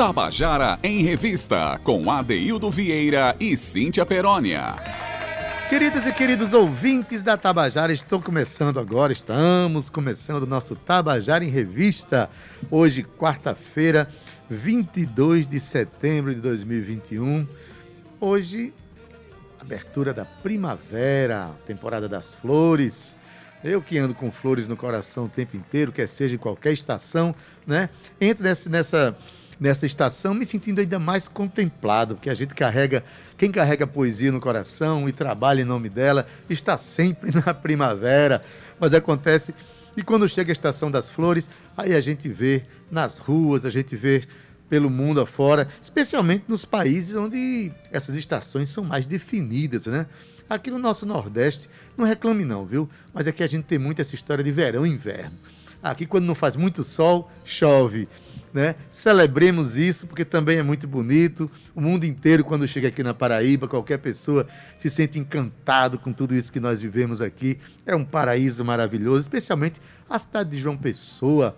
Tabajara em Revista, com Adeildo Vieira e Cíntia Perónia. Queridas e queridos ouvintes da Tabajara, estão começando agora, estamos começando o nosso Tabajara em Revista. Hoje, quarta-feira, 22 de setembro de 2021. Hoje, abertura da primavera, temporada das flores. Eu que ando com flores no coração o tempo inteiro, quer seja em qualquer estação, né? Entro nessa, nessa nessa estação, me sentindo ainda mais contemplado, porque a gente carrega, quem carrega poesia no coração e trabalha em nome dela, está sempre na primavera. Mas acontece, e quando chega a estação das flores, aí a gente vê nas ruas, a gente vê pelo mundo afora, especialmente nos países onde essas estações são mais definidas, né? Aqui no nosso Nordeste, não reclame não, viu? Mas aqui a gente tem muito essa história de verão e inverno. Aqui quando não faz muito sol, chove né? Celebremos isso porque também é muito bonito. O mundo inteiro, quando chega aqui na Paraíba, qualquer pessoa se sente encantado com tudo isso que nós vivemos aqui. É um paraíso maravilhoso, especialmente a cidade de João Pessoa.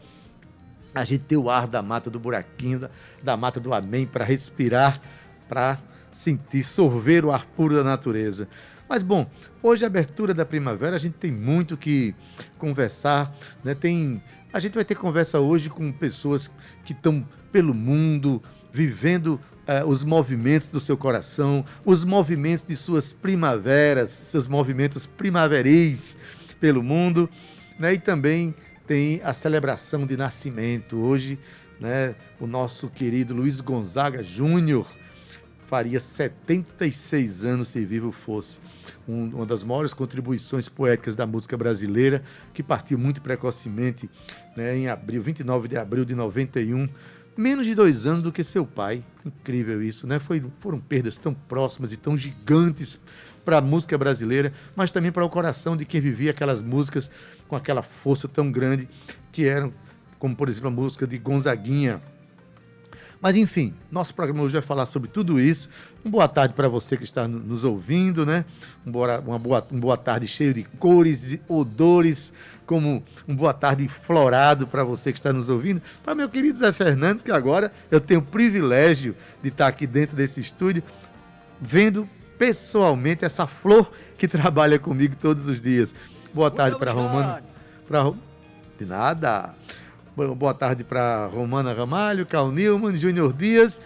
A gente tem o ar da mata do buraquinho, da, da mata do Amém para respirar, para sentir, sorver o ar puro da natureza. Mas bom, hoje a abertura da primavera, a gente tem muito que conversar, né? Tem a gente vai ter conversa hoje com pessoas que estão pelo mundo, vivendo uh, os movimentos do seu coração, os movimentos de suas primaveras, seus movimentos primaveris pelo mundo, né? E também tem a celebração de nascimento. Hoje, né, o nosso querido Luiz Gonzaga Júnior faria 76 anos se vivo fosse um, uma das maiores contribuições poéticas da música brasileira, que partiu muito precocemente, né, em abril, 29 de abril de 91, menos de dois anos do que seu pai. Incrível isso, né? Foi, foram perdas tão próximas e tão gigantes para a música brasileira, mas também para o coração de quem vivia aquelas músicas com aquela força tão grande que eram, como por exemplo a música de Gonzaguinha, mas enfim, nosso programa hoje vai falar sobre tudo isso. Uma boa tarde para você que está nos ouvindo, né? Um boa, uma boa, uma boa tarde cheio de cores e odores, como um boa tarde florado para você que está nos ouvindo. Para meu querido Zé Fernandes, que agora eu tenho o privilégio de estar aqui dentro desse estúdio, vendo pessoalmente essa flor que trabalha comigo todos os dias. Boa tarde para Romano. Pra... De nada. Boa tarde para Romana Ramalho, Cal Nilman, Júnior Dias.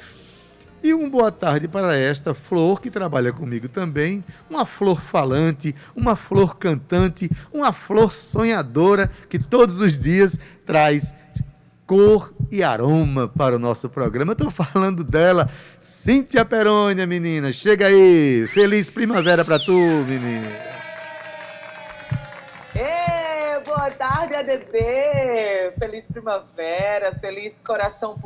E uma boa tarde para esta flor que trabalha comigo também, uma flor falante, uma flor cantante, uma flor sonhadora que todos os dias traz cor e aroma para o nosso programa. Estou falando dela, Cíntia Perônia, menina. Chega aí, feliz primavera para tu, menina. Boa tarde, ADD. Feliz primavera, feliz coração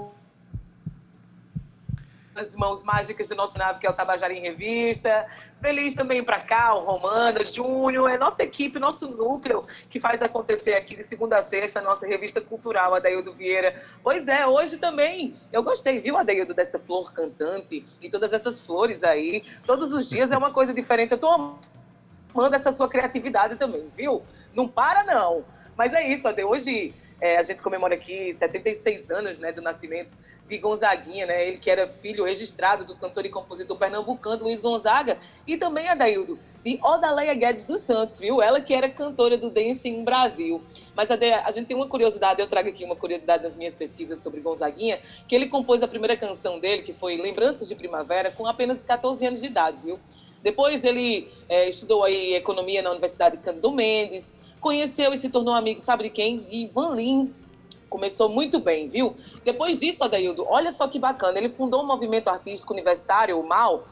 as mãos mágicas do nosso nave, que é o Tabajara em Revista. Feliz também para cá, o Romana, Júnior, é nossa equipe, nosso núcleo que faz acontecer aqui de segunda a sexta, nossa revista cultural, Adaildo Vieira. Pois é, hoje também eu gostei, viu, Adaildo, dessa flor cantante e todas essas flores aí. Todos os dias é uma coisa diferente. Eu tô manda essa sua criatividade também, viu? Não para, não. Mas é isso, Ade. Hoje é, a gente comemora aqui 76 anos né, do nascimento de Gonzaguinha, né? Ele que era filho registrado do cantor e compositor pernambucano Luiz Gonzaga e também, Adaildo, de Odaleia Guedes dos Santos, viu? Ela que era cantora do Dancing Brasil. Mas, Ade, a gente tem uma curiosidade, eu trago aqui uma curiosidade das minhas pesquisas sobre Gonzaguinha, que ele compôs a primeira canção dele, que foi Lembranças de Primavera, com apenas 14 anos de idade, viu? Depois ele é, estudou aí economia na Universidade Cândido Mendes, conheceu e se tornou amigo, sabe de quem? De Ivan Lins. Começou muito bem, viu? Depois disso, Adaildo, olha só que bacana, ele fundou o um movimento artístico universitário, o MAU,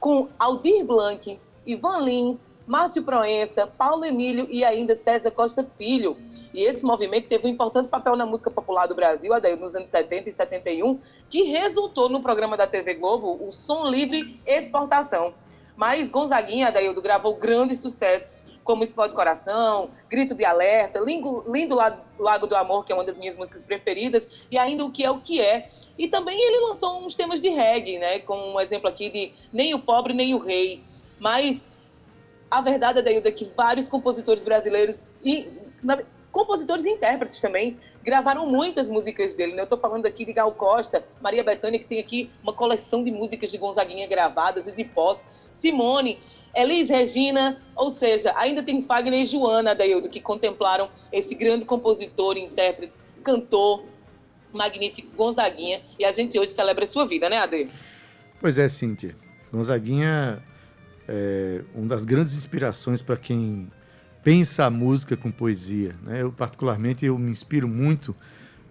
com Aldir Blanc, Ivan Lins, Márcio Proença, Paulo Emílio e ainda César Costa Filho. E esse movimento teve um importante papel na música popular do Brasil, Adaildo, nos anos 70 e 71, que resultou no programa da TV Globo, o Som Livre Exportação. Mas Gonzaguinha, Adaildo, gravou grandes sucessos, como Explode Coração, Grito de Alerta, Lindo, Lindo Lago do Amor, que é uma das minhas músicas preferidas, e ainda O Que É O Que É. E também ele lançou uns temas de reggae, né? Com um exemplo aqui de Nem o Pobre, Nem o Rei. Mas a verdade, Adaildo, é que vários compositores brasileiros, e compositores e intérpretes também gravaram muitas músicas dele. Né? Eu estou falando aqui de Gal Costa, Maria Bethânia, que tem aqui uma coleção de músicas de Gonzaguinha gravadas, Izzy Posse, Simone, Elis Regina, ou seja, ainda tem Fagner e Joana Adaildo, que contemplaram esse grande compositor, intérprete, cantor, magnífico Gonzaguinha. E a gente hoje celebra sua vida, né, Ade? Pois é, Cíntia. Gonzaguinha é uma das grandes inspirações para quem pensa a música com poesia. Né? Eu, particularmente, eu me inspiro muito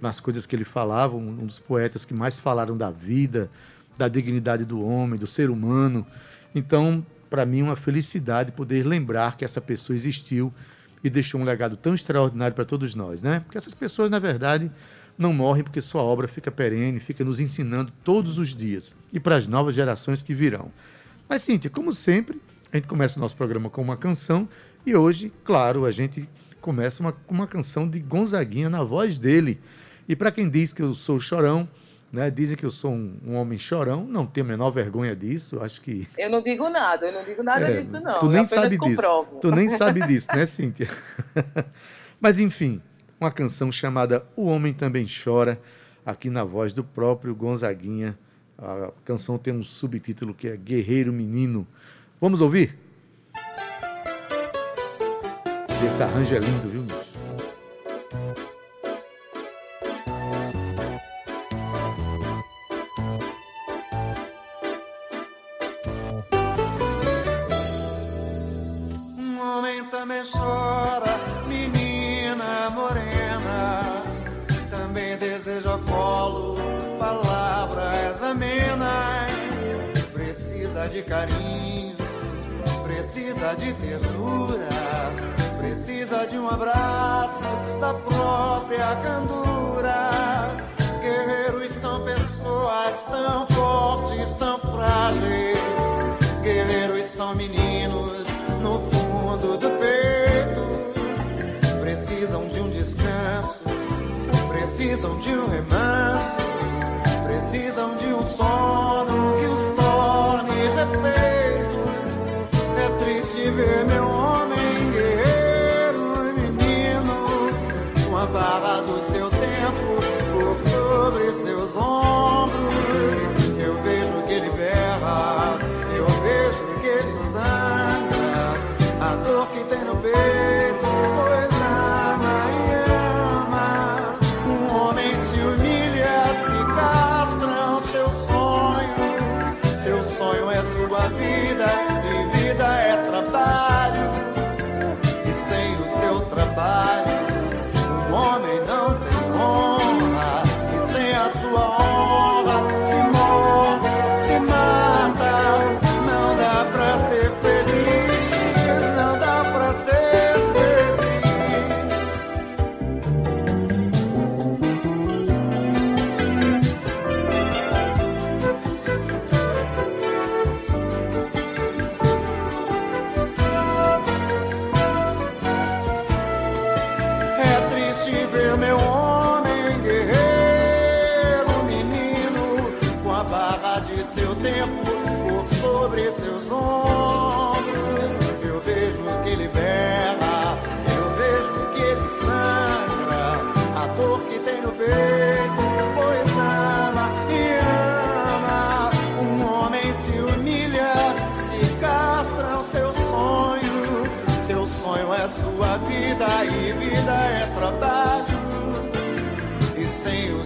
nas coisas que ele falava, um dos poetas que mais falaram da vida, da dignidade do homem, do ser humano. Então, para mim, é uma felicidade poder lembrar que essa pessoa existiu e deixou um legado tão extraordinário para todos nós, né? Porque essas pessoas, na verdade, não morrem porque sua obra fica perene, fica nos ensinando todos os dias e para as novas gerações que virão. Mas, Cíntia, como sempre, a gente começa o nosso programa com uma canção e hoje, claro, a gente começa uma, com uma canção de Gonzaguinha na voz dele. E para quem diz que eu sou chorão, né, dizem que eu sou um, um, homem chorão, não tenho a menor vergonha disso, acho que... Eu não digo nada, eu não digo nada é, disso não, tu nem sabe comprovo. Disso. Tu nem sabe disso, né, Cíntia? Mas enfim, uma canção chamada O Homem Também Chora, aqui na voz do próprio Gonzaguinha. A canção tem um subtítulo que é Guerreiro Menino. Vamos ouvir? Esse arranjo é lindo, viu, bicho? Ternura precisa de um abraço da própria candura. Guerreiros são pessoas tão fortes, tão frágeis. Guerreiros são meninos no fundo do peito. Precisam de um descanso, precisam de um remanso, precisam de um sono que os torne refeitos. É triste ver meu homem guerreiro barra do seu tempo por sobre seus ombros.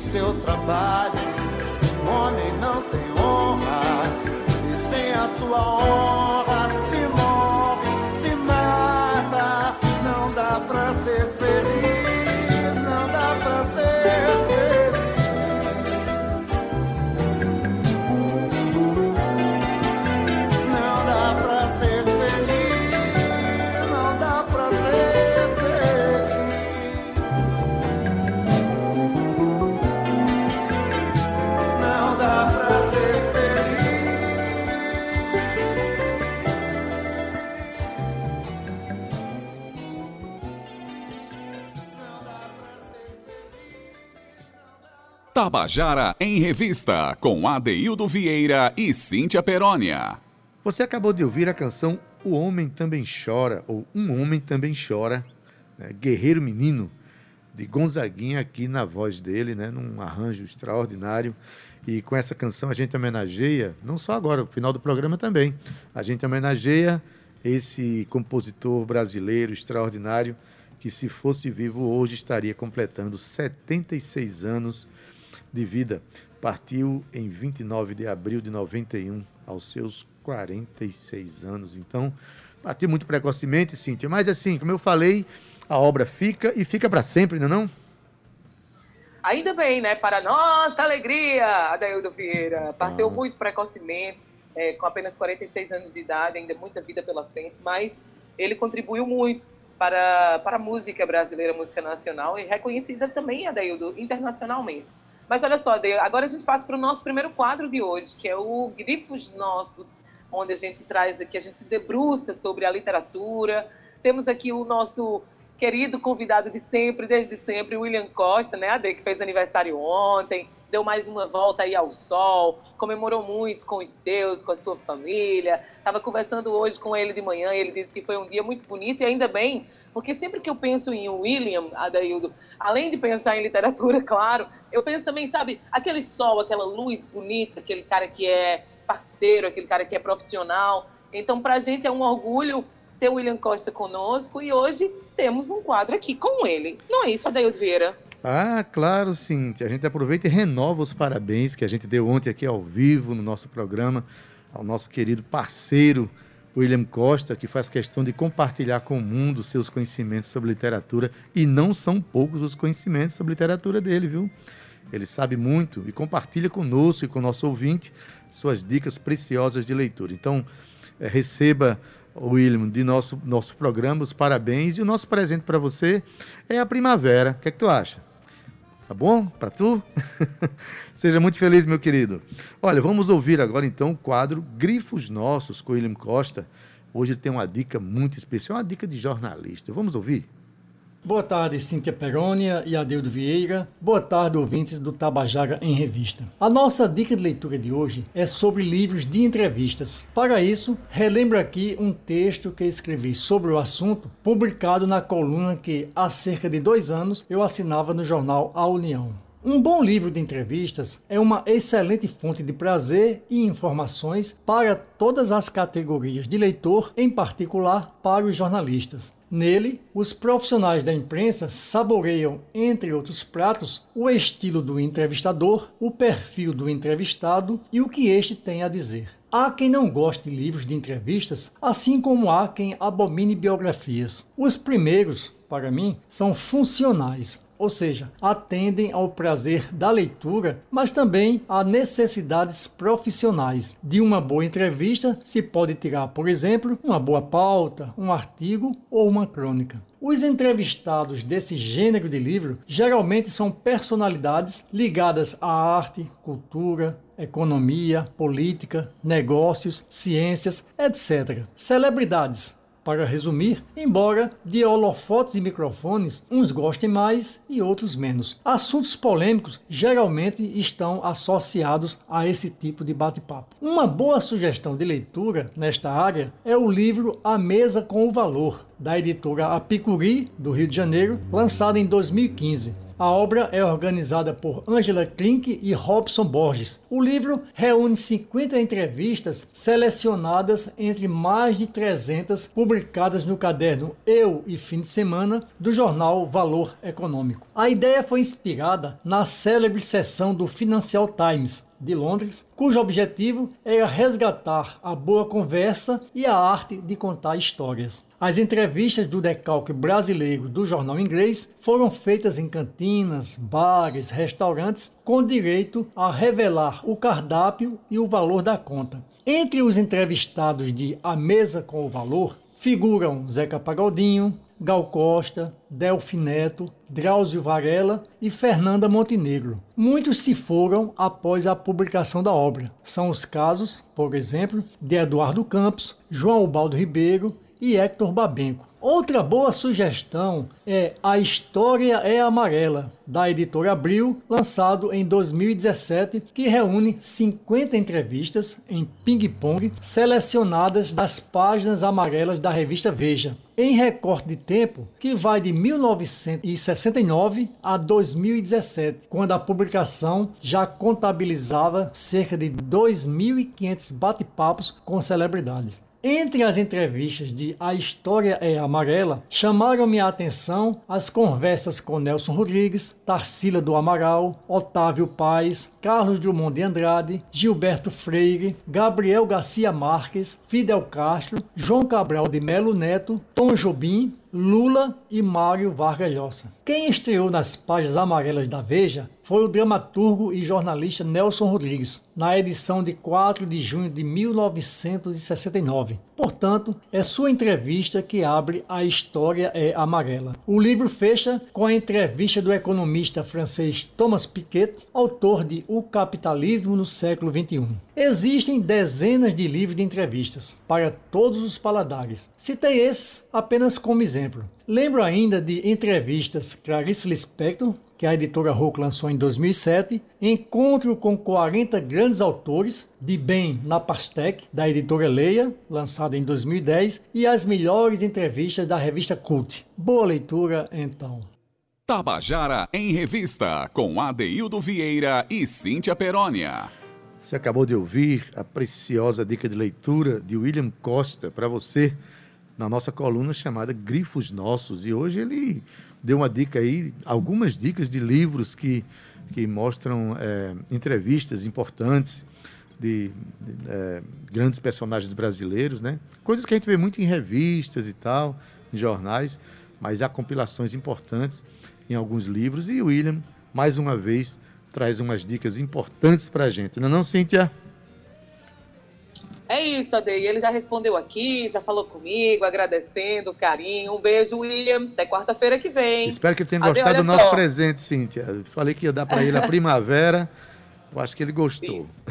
Seu trabalho, homem não tem honra. E sem a sua honra, Tabajara em Revista, com Adeildo Vieira e Cíntia Perónia. Você acabou de ouvir a canção O Homem Também Chora, ou Um Homem Também Chora, né? Guerreiro Menino, de Gonzaguinha aqui na voz dele, né, num arranjo extraordinário. E com essa canção a gente homenageia, não só agora, no final do programa também, a gente homenageia esse compositor brasileiro extraordinário que, se fosse vivo hoje, estaria completando 76 anos de vida. Partiu em 29 de abril de 91, aos seus 46 anos. Então, partiu muito precocemente, Cíntia. Mas, assim, como eu falei, a obra fica e fica para sempre, não é não? Ainda bem, né? Para nossa alegria, Adaildo Vieira. Partiu ah. muito precocemente, é, com apenas 46 anos de idade, ainda muita vida pela frente, mas ele contribuiu muito para, para a música brasileira, música nacional, e reconhecida também, Adaildo, internacionalmente. Mas olha só, agora a gente passa para o nosso primeiro quadro de hoje, que é o Grifos Nossos, onde a gente traz aqui, a gente se debruça sobre a literatura. Temos aqui o nosso querido convidado de sempre, desde sempre, William Costa, né, Ade, que fez aniversário ontem, deu mais uma volta aí ao sol, comemorou muito com os seus, com a sua família. Estava conversando hoje com ele de manhã, e ele disse que foi um dia muito bonito e ainda bem, porque sempre que eu penso em William, Adaildo, além de pensar em literatura, claro, eu penso também, sabe, aquele sol, aquela luz bonita, aquele cara que é parceiro, aquele cara que é profissional. Então, para a gente é um orgulho ter o William Costa conosco e hoje temos um quadro aqui com ele. Não é isso, Adaildo Vieira? Ah, claro, sim. A gente aproveita e renova os parabéns que a gente deu ontem aqui ao vivo no nosso programa ao nosso querido parceiro William Costa, que faz questão de compartilhar com o mundo seus conhecimentos sobre literatura e não são poucos os conhecimentos sobre literatura dele, viu? Ele sabe muito e compartilha conosco e com o nosso ouvinte suas dicas preciosas de leitura. Então, é, receba William, de nosso, nosso programa, os parabéns. E o nosso presente para você é a primavera. O que é que tu acha? Tá bom? Para tu? Seja muito feliz, meu querido. Olha, vamos ouvir agora então o quadro Grifos Nossos com William Costa. Hoje ele tem uma dica muito especial, uma dica de jornalista. Vamos ouvir? Boa tarde, Cíntia Perônia e Adeudo Vieira. Boa tarde, ouvintes do Tabajara em Revista. A nossa dica de leitura de hoje é sobre livros de entrevistas. Para isso, relembro aqui um texto que escrevi sobre o assunto, publicado na coluna que, há cerca de dois anos, eu assinava no jornal A União. Um bom livro de entrevistas é uma excelente fonte de prazer e informações para todas as categorias de leitor, em particular para os jornalistas. Nele, os profissionais da imprensa saboreiam, entre outros pratos, o estilo do entrevistador, o perfil do entrevistado e o que este tem a dizer. Há quem não goste de livros de entrevistas, assim como há quem abomine biografias. Os primeiros, para mim, são funcionais, ou seja, atendem ao prazer da leitura, mas também a necessidades profissionais. De uma boa entrevista se pode tirar, por exemplo, uma boa pauta, um artigo ou uma crônica. Os entrevistados desse gênero de livro geralmente são personalidades ligadas à arte, cultura, economia, política, negócios, ciências, etc. Celebridades, para resumir, embora de holofotes e microfones uns gostem mais e outros menos. Assuntos polêmicos geralmente estão associados a esse tipo de bate-papo. Uma boa sugestão de leitura nesta área é o livro A Mesa com o Valor, da editora Apicuri, do Rio de Janeiro, lançado em 2015. A obra é organizada por Angela Klink e Robson Borges. O livro reúne 50 entrevistas selecionadas entre mais de 300 publicadas no caderno Eu e Fim de Semana do jornal Valor Econômico. A ideia foi inspirada na célebre sessão do Financial Times, de Londres, cujo objetivo era resgatar a boa conversa e a arte de contar histórias. As entrevistas do decalque brasileiro do jornal inglês foram feitas em cantinas, bares, restaurantes, com direito a revelar o cardápio e o valor da conta. Entre os entrevistados de A Mesa com o Valor figuram Zeca Pagodinho, Gal Costa, Delfi Neto, Drauzio Varela e Fernanda Montenegro. Muitos se foram após a publicação da obra. São os casos, por exemplo, de Eduardo Campos, João Ubaldo Ribeiro e Hector Babenco. Outra boa sugestão é A História é Amarela, da editora Abril, lançado em 2017, que reúne 50 entrevistas em ping-pong selecionadas das páginas amarelas da revista Veja, em recorte de tempo que vai de 1969 a 2017, quando a publicação já contabilizava cerca de 2.500 bate-papos com celebridades. Entre as entrevistas de A História é Amarela, chamaram minha atenção as conversas com Nelson Rodrigues, Tarsila do Amaral, Otávio Paes, Carlos Drummond de Andrade, Gilberto Freire, Gabriel Garcia Marques, Fidel Castro, João Cabral de Melo Neto, Tom Jobim, Lula e Mário Vargas Llosa. Quem estreou nas páginas amarelas da Veja foi o dramaturgo e jornalista Nelson Rodrigues, na edição de 4 de junho de 1969. Portanto, é sua entrevista que abre A História é Amarela. O livro fecha com a entrevista do economista francês Thomas Piketty, autor de O Capitalismo no Século XXI. Existem dezenas de livros de entrevistas para todos os paladares. Citei esses apenas como exemplo. Lembro ainda de entrevistas Clarice Lispector, que a editora Hulk lançou em 2007, Encontro com 40 grandes autores, de Bem na Pastec, da editora Leia, lançada em 2010, e as melhores entrevistas da revista Cult. Boa leitura, então. Tabajara em Revista, com Adeildo Vieira e Cíntia Perónia. Você acabou de ouvir a preciosa dica de leitura de William Costa para você na nossa coluna chamada Grifos Nossos. E hoje ele deu uma dica aí, algumas dicas de livros que, que mostram é, entrevistas importantes de, de é, grandes personagens brasileiros, né? Coisas que a gente vê muito em revistas e tal, em jornais, mas há compilações importantes em alguns livros. E o William, mais uma vez, traz umas dicas importantes para a gente. Não é não, Cíntia? É isso, Adei. Ele já respondeu aqui, já falou comigo, agradecendo, carinho. Um beijo, William. Até quarta-feira que vem. Espero que tenha Adê, gostado do nosso só. presente, Cíntia. Falei que ia dar para ele a primavera. Eu acho que ele gostou. Isso.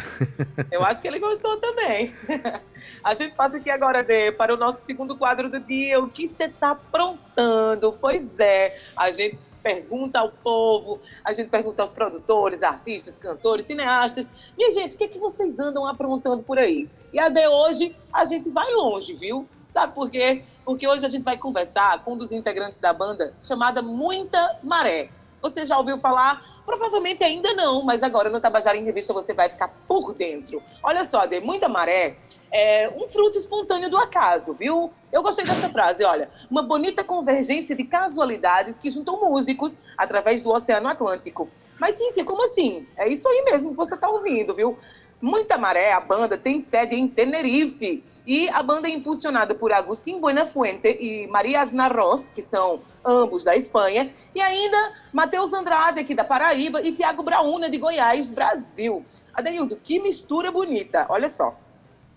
Eu acho que ele gostou também. A gente passa aqui agora, Dê, para o nosso segundo quadro do dia. O que você está aprontando? Pois é, a gente pergunta ao povo, a gente pergunta aos produtores, artistas, cantores, cineastas. Minha gente, o que, é que vocês andam aprontando por aí? E a de hoje, a gente vai longe, viu? Sabe por quê? Porque hoje a gente vai conversar com um dos integrantes da banda chamada Muita Maré. Você já ouviu falar? Provavelmente ainda não, mas agora no Tabajara em Revista você vai ficar por dentro. Olha só, de muita maré é um fruto espontâneo do acaso, viu? Eu gostei dessa frase, olha. Uma bonita convergência de casualidades que juntam músicos através do Oceano Atlântico. Mas, Cíntia, como assim? É isso aí mesmo que você está ouvindo, viu? Muita Maré, a banda, tem sede em Tenerife. E a banda é impulsionada por Agustín Buenafuente e Maria Asnarros, que são ambos da Espanha. E ainda Matheus Andrade, aqui da Paraíba, e Tiago Brauna, de Goiás, Brasil. Adeildo, que mistura bonita. Olha só.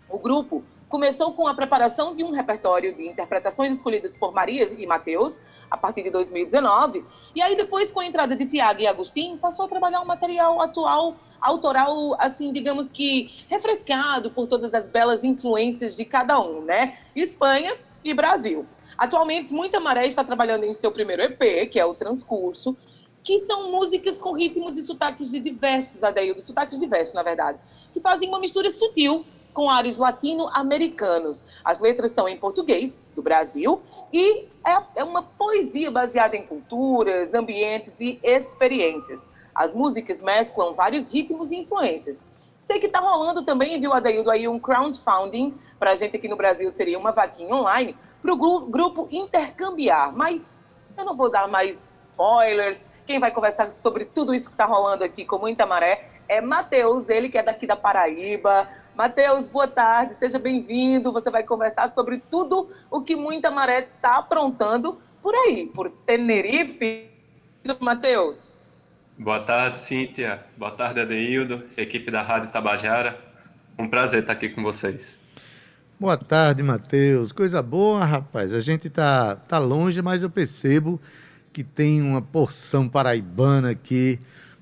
O grupo começou com a preparação de um repertório de interpretações escolhidas por Marias e Mateus, a partir de 2019. E aí, depois, com a entrada de Tiago e Agostinho, passou a trabalhar um material atual, autoral, assim, digamos que refrescado por todas as belas influências de cada um, né? Espanha e Brasil. Atualmente, Muita Maré está trabalhando em seu primeiro EP, que é o Transcurso, que são músicas com ritmos e sotaques de diversos, Adeildo, sotaques diversos, na verdade, que fazem uma mistura sutil com ares latino-americanos. As letras são em português, do Brasil, e é, é uma poesia baseada em culturas, ambientes e experiências. As músicas mesclam vários ritmos e influências. Sei que está rolando também, viu, Adaildo, aí um crowdfunding, para a gente aqui no Brasil seria uma vaquinha online, para o grupo Intercambiar. Mas eu não vou dar mais spoilers. Quem vai conversar sobre tudo isso que está rolando aqui com muita maré é Matheus, ele que é daqui da Paraíba. Matheus, boa tarde, seja bem-vindo. Você vai conversar sobre tudo o que Muita Maré está aprontando por aí, por Tenerife. Matheus. Boa tarde, Cíntia. Boa tarde, Adeildo, equipe da Rádio Tabajara. Um prazer estar aqui com vocês. Boa tarde, Matheus. Coisa boa, rapaz. A gente tá, tá longe, mas eu percebo que tem uma porção paraibana aqui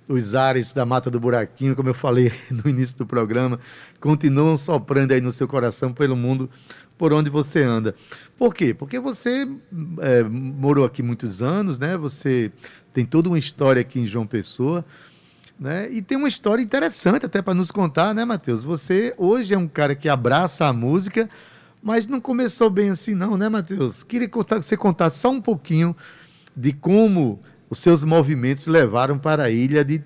os ares da Mata do Buraquinho, como eu falei no início do programa, continuam soprando aí no seu coração pelo mundo por onde você anda. Por quê? Porque você é, morou aqui muitos anos, né? Você tem toda uma história aqui em João Pessoa. Né? E tem uma história interessante até para nos contar, né, Matheus? Você hoje é um cara que abraça a música, mas não começou bem assim, não, né, Matheus? Queria que você contasse só um pouquinho de como os seus movimentos levaram para a ilha de,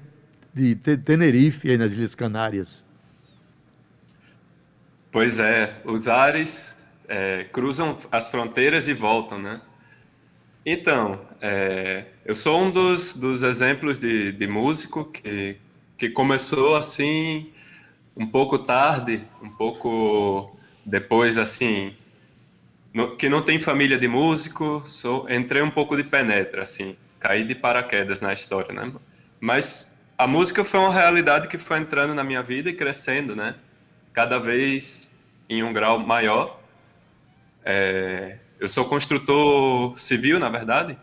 de Tenerife, nas Ilhas Canárias. Pois é, os ares é, cruzam as fronteiras e voltam, né? Então, é, eu sou um dos, dos exemplos de, de músico que, que começou assim um pouco tarde, um pouco depois assim, no, que não tem família de músico, sou, entrei um pouco de penetra, assim, caí de paraquedas na história, né? Mas a música foi uma realidade que foi entrando na minha vida e crescendo, né? Cada vez em um grau maior. É, eu sou construtor civil, na verdade.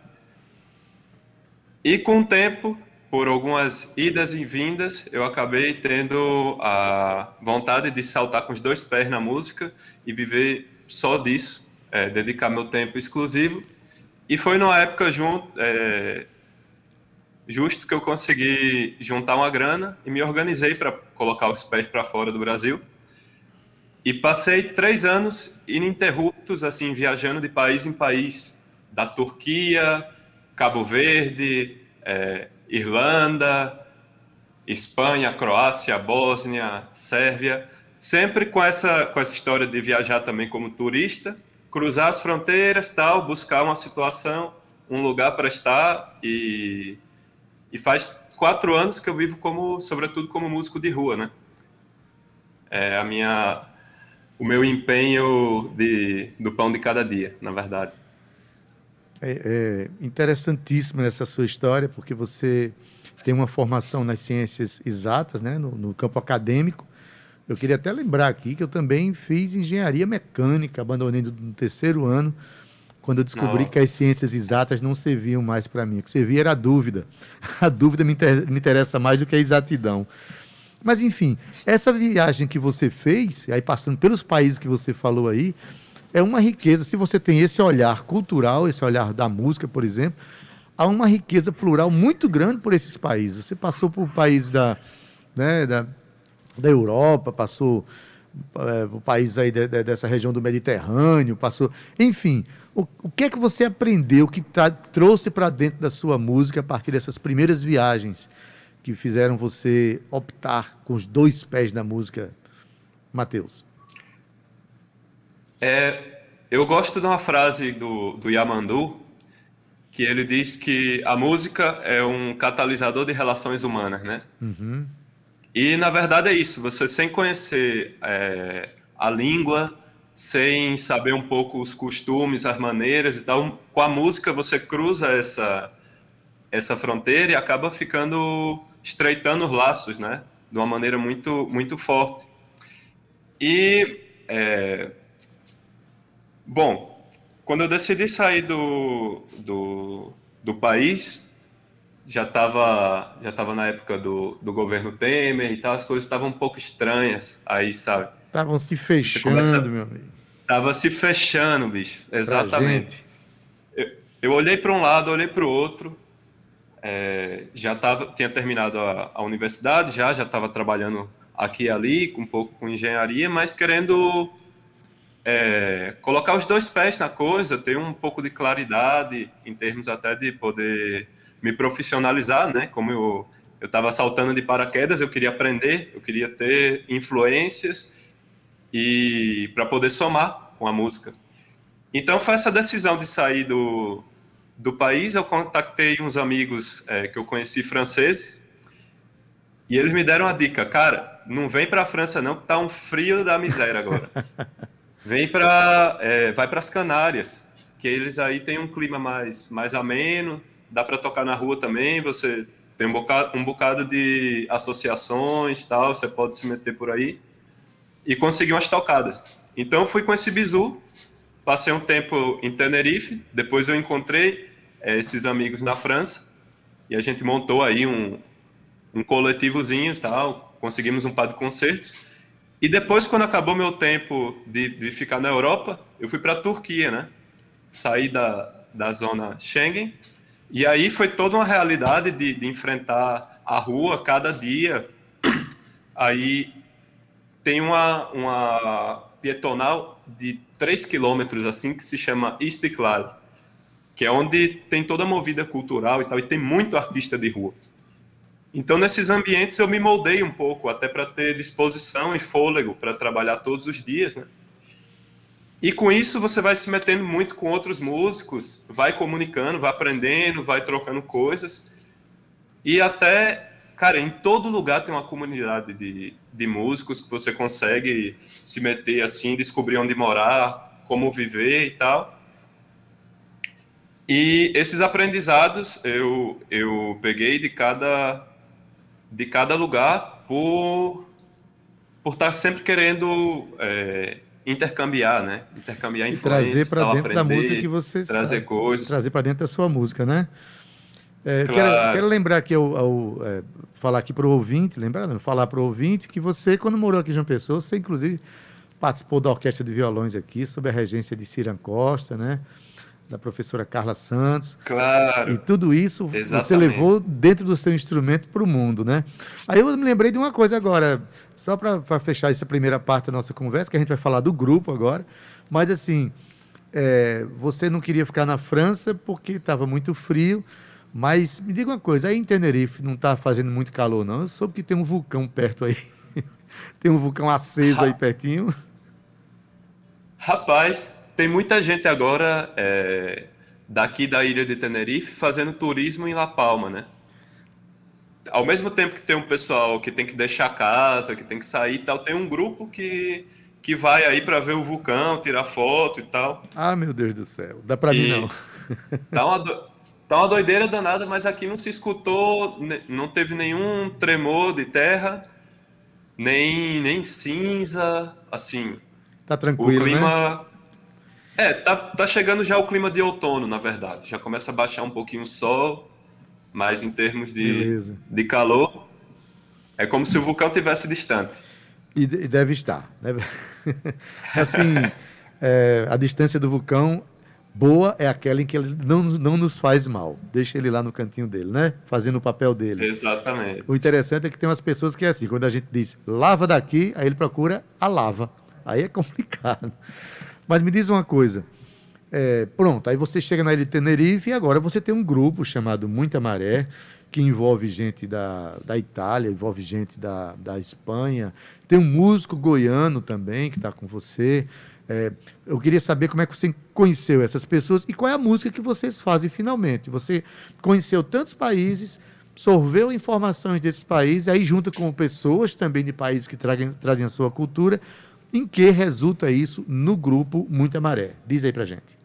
E com o tempo, por algumas idas e vindas, eu acabei tendo a vontade de saltar com os dois pés na música e viver só disso, é, dedicar meu tempo exclusivo. E foi numa época junto, é, justo que eu consegui juntar uma grana e me organizei para colocar os pés para fora do Brasil. E passei três anos ininterruptos, assim, viajando de país em país, da Turquia, Cabo Verde, é, Irlanda, Espanha, Croácia, Bósnia, Sérvia, sempre com essa, com essa história de viajar também como turista, cruzar as fronteiras, tal, buscar uma situação, um lugar para estar e, e faz quatro anos que eu vivo como, sobretudo como músico de rua, né? É a minha o meu empenho de, do pão de cada dia, na verdade. É, é interessantíssima essa sua história, porque você tem uma formação nas ciências exatas, né, no, no, campo acadêmico. Eu queria até lembrar aqui que eu também fiz engenharia mecânica, abandonei no, terceiro ano, quando eu descobri Nossa. que as ciências exatas não serviam mais para mim. O que servia era a dúvida. A dúvida me, inter, me interessa mais do que a exatidão. Mas, enfim, essa viagem que você fez, aí passando pelos países que você falou aí, é uma riqueza. Se você tem esse olhar cultural, esse olhar da música, por exemplo, há uma riqueza plural muito grande por esses países. Você passou por países da, né, da, da Europa, passou é, por países aí de, de, dessa região do Mediterrâneo, passou. Enfim, o, o que é que você aprendeu, que tá, trouxe para dentro da sua música a partir dessas primeiras viagens? que fizeram você optar com os dois pés na música, Matheus? É, eu gosto de uma frase do, do Yamandu, que ele diz que a música é um catalisador de relações humanas, né? Uhum. E, na verdade, é isso. Você, sem conhecer é, a língua, sem saber um pouco os costumes, as maneiras e tal, com a música você cruza essa, essa fronteira e acaba ficando estreitando os laços, né? De uma maneira muito, muito forte. E, é... bom, quando eu decidi sair do, do, do país, já estava já tava na época do, do governo Temer e tal, as coisas estavam um pouco estranhas aí, sabe? Estavam se fechando, começa... meu amigo. Tava se fechando, bicho. Exatamente. Eu, eu olhei para um lado, olhei para o outro, é, já tava, tinha terminado a, a universidade, já já estava trabalhando aqui e ali, um pouco com engenharia, mas querendo é, colocar os dois pés na coisa, ter um pouco de claridade em termos até de poder me profissionalizar, né? Como eu eu estava saltando de paraquedas, eu queria aprender, eu queria ter influências e para poder somar com a música. Então foi essa decisão de sair do do país, eu contactei uns amigos é, que eu conheci franceses e eles me deram a dica, cara, não vem para a França não, que tá um frio da miséria agora. vem para, é, vai para as Canárias, que eles aí têm um clima mais, mais ameno, dá para tocar na rua também, você tem um bocado, um bocado de associações, tal, você pode se meter por aí e conseguir umas tocadas. Então fui com esse bizu, passei um tempo em Tenerife, depois eu encontrei é, esses amigos na França e a gente montou aí um, um coletivozinho tal, conseguimos um par de concertos E depois, quando acabou meu tempo de, de ficar na Europa, eu fui para a Turquia, né? Saí da, da zona Schengen. E aí foi toda uma realidade de, de enfrentar a rua cada dia. Aí tem uma, uma pietonal de 3 quilômetros, assim, que se chama Istiklal, que é onde tem toda a movida cultural e tal, e tem muito artista de rua. Então, nesses ambientes, eu me moldei um pouco, até para ter disposição e fôlego para trabalhar todos os dias, né? E com isso, você vai se metendo muito com outros músicos, vai comunicando, vai aprendendo, vai trocando coisas. E até, cara, em todo lugar tem uma comunidade de, de músicos que você consegue se meter assim, descobrir onde morar, como viver e tal. E esses aprendizados eu, eu peguei de cada de cada lugar por por estar sempre querendo é, intercambiar, né? Intercambiar influências, trazer para dentro aprender, da música que você trazer sabe, coisas, trazer para dentro da sua música, né? É, claro. quero, quero, lembrar que eu, eu é, falar aqui para o ouvinte, lembrar, não, falar para o ouvinte que você, quando morou aqui em João Pessoa, você inclusive participou da orquestra de violões aqui, sob a regência de Ciran Costa, né? Da professora Carla Santos. Claro. E tudo isso Exatamente. você levou dentro do seu instrumento para o mundo, né? Aí eu me lembrei de uma coisa agora, só para fechar essa primeira parte da nossa conversa, que a gente vai falar do grupo agora, mas assim, é, você não queria ficar na França porque estava muito frio, mas me diga uma coisa, aí em Tenerife não está fazendo muito calor, não? Eu soube que tem um vulcão perto aí. tem um vulcão aceso aí pertinho. Rapaz, tem muita gente agora é, daqui da ilha de Tenerife fazendo turismo em La Palma, né? Ao mesmo tempo que tem um pessoal que tem que deixar a casa, que tem que sair e tal, tem um grupo que, que vai aí para ver o vulcão, tirar foto e tal. Ah, meu Deus do céu. Dá para mim não. Tá uma, do... tá uma doideira danada, mas aqui não se escutou, não teve nenhum tremor de terra, nem, nem cinza, assim. Tá tranquilo, o clima, né? É, tá, tá chegando já o clima de outono, na verdade. Já começa a baixar um pouquinho o sol, mas em termos de, de calor, é como se o vulcão tivesse distante. E, e deve estar. Né? assim, é, a distância do vulcão boa é aquela em que ele não, não nos faz mal. Deixa ele lá no cantinho dele, né? Fazendo o papel dele. Exatamente. O interessante é que tem umas pessoas que é assim, quando a gente diz lava daqui, aí ele procura a lava. Aí é complicado. Mas me diz uma coisa. É, pronto, aí você chega na ilha de Tenerife e agora você tem um grupo chamado Muita Maré, que envolve gente da, da Itália, envolve gente da, da Espanha. Tem um músico goiano também que está com você. É, eu queria saber como é que você conheceu essas pessoas e qual é a música que vocês fazem finalmente. Você conheceu tantos países, sorveu informações desses países, aí junta com pessoas também de países que tragem, trazem a sua cultura. Em que resulta isso no grupo Muita Maré? Diz aí pra gente.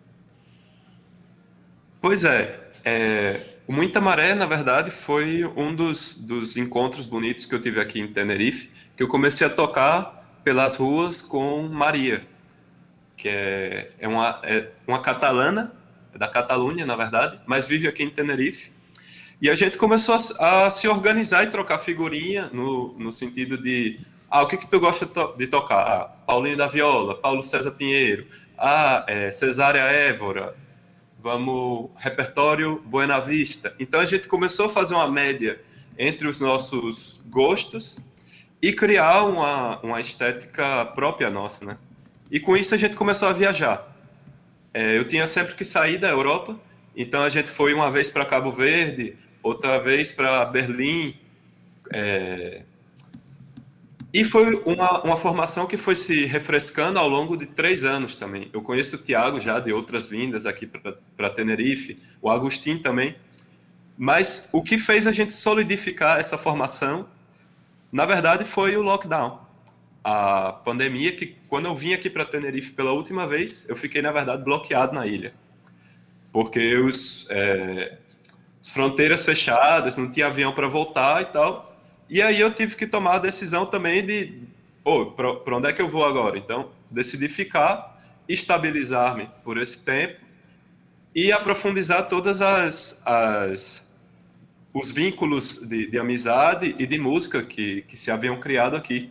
Pois é, é o Muita Maré, na verdade, foi um dos, dos encontros bonitos que eu tive aqui em Tenerife, que eu comecei a tocar pelas ruas com Maria, que é, é, uma, é uma catalana, é da Catalunha, na verdade, mas vive aqui em Tenerife. E a gente começou a, a se organizar e trocar figurinha no, no sentido de ah, o que, que tu gosta de tocar? Ah, Paulinho da Viola, Paulo César Pinheiro, ah, é, Cesária Évora, vamos, repertório Buena Vista. Então a gente começou a fazer uma média entre os nossos gostos e criar uma, uma estética própria nossa, né? E com isso a gente começou a viajar. É, eu tinha sempre que sair da Europa, então a gente foi uma vez para Cabo Verde, outra vez para Berlim, é, e foi uma, uma formação que foi se refrescando ao longo de três anos também. Eu conheço o Tiago já de outras vindas aqui para Tenerife, o Agostinho também. Mas o que fez a gente solidificar essa formação, na verdade, foi o lockdown. A pandemia, que quando eu vim aqui para Tenerife pela última vez, eu fiquei, na verdade, bloqueado na ilha. Porque os, é, as fronteiras fechadas, não tinha avião para voltar e tal. E aí eu tive que tomar a decisão também de, oh, para onde é que eu vou agora? Então, decidi ficar, estabilizar-me por esse tempo e aprofundizar todas as, as os vínculos de, de, amizade e de música que, que se haviam criado aqui.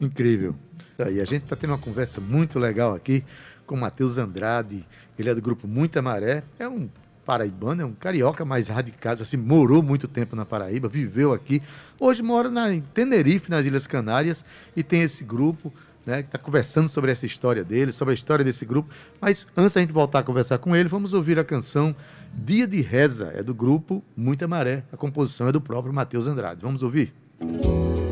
Incrível. E a gente está tendo uma conversa muito legal aqui com o Matheus Andrade. Ele é do grupo Muita Maré. É um paraibano, é um carioca mais radicado, assim, morou muito tempo na Paraíba, viveu aqui. Hoje mora na, em Tenerife, nas Ilhas Canárias, e tem esse grupo né, que está conversando sobre essa história dele, sobre a história desse grupo. Mas antes da gente voltar a conversar com ele, vamos ouvir a canção Dia de Reza, é do grupo Muita Maré. A composição é do próprio Matheus Andrade. Vamos ouvir? Música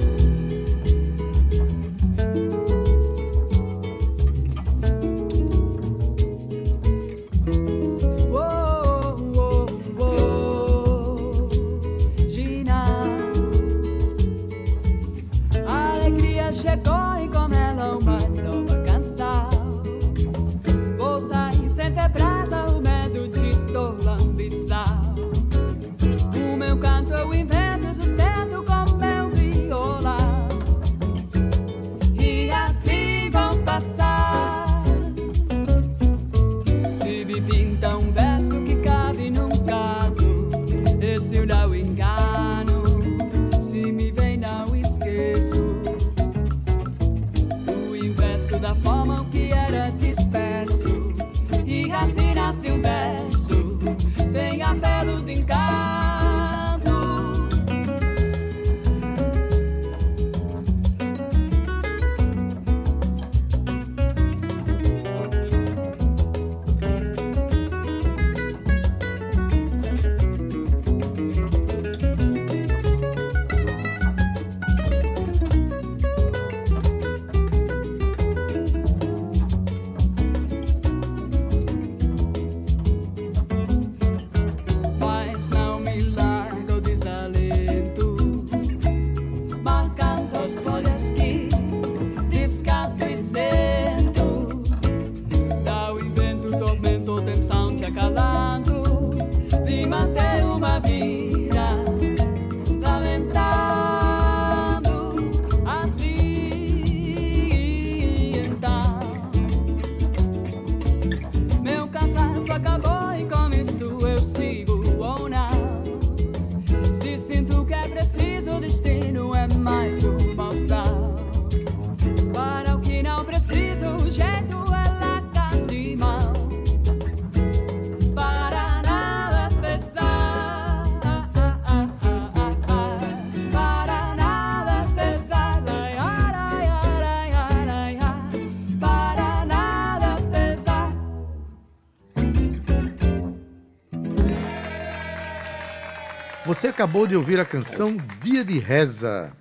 acabou de ouvir a canção Dia de Reza.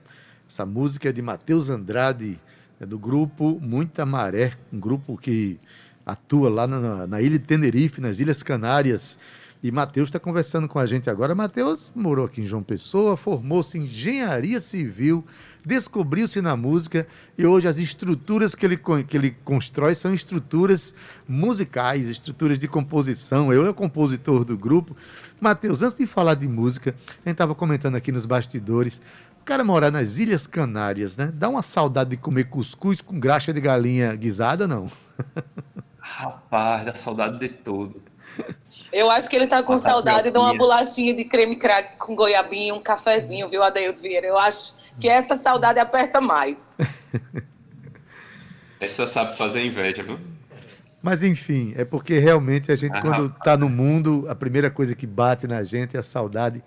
Essa música é de Matheus Andrade, é do grupo Muita Maré, um grupo que atua lá na, na ilha de Tenerife, nas Ilhas Canárias. E Matheus está conversando com a gente agora. Matheus morou aqui em João Pessoa, formou-se em engenharia civil, descobriu-se na música e hoje as estruturas que ele, que ele constrói são estruturas musicais, estruturas de composição. Eu é o compositor do grupo. Matheus, antes de falar de música, a gente estava comentando aqui nos bastidores. O cara morar nas Ilhas Canárias, né? Dá uma saudade de comer cuscuz com graxa de galinha guisada, não? Rapaz, dá saudade de tudo. Eu acho que ele tá com saudade de uma bolachinha de creme crack com goiabinha, um cafezinho, viu, Adeildo Vieira? Eu acho que essa saudade aperta mais. Essa sabe fazer inveja, viu? Mas enfim, é porque realmente a gente, ah, quando está no mundo, a primeira coisa que bate na gente é a saudade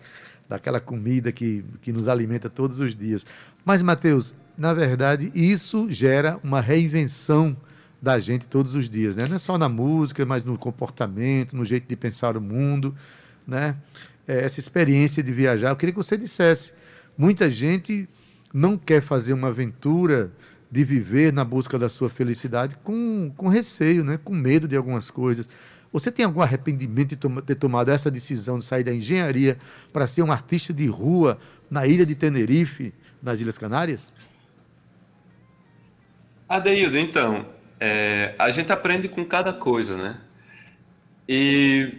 daquela comida que, que nos alimenta todos os dias. Mas, Mateus, na verdade, isso gera uma reinvenção da gente todos os dias, né? Não é só na música, mas no comportamento, no jeito de pensar o mundo, né? É, essa experiência de viajar. Eu queria que você dissesse. Muita gente não quer fazer uma aventura de viver na busca da sua felicidade com, com receio, né? com medo de algumas coisas. Você tem algum arrependimento de ter tomado essa decisão de sair da engenharia para ser um artista de rua na ilha de Tenerife, nas Ilhas Canárias? Adeildo, então, é, a gente aprende com cada coisa, né? E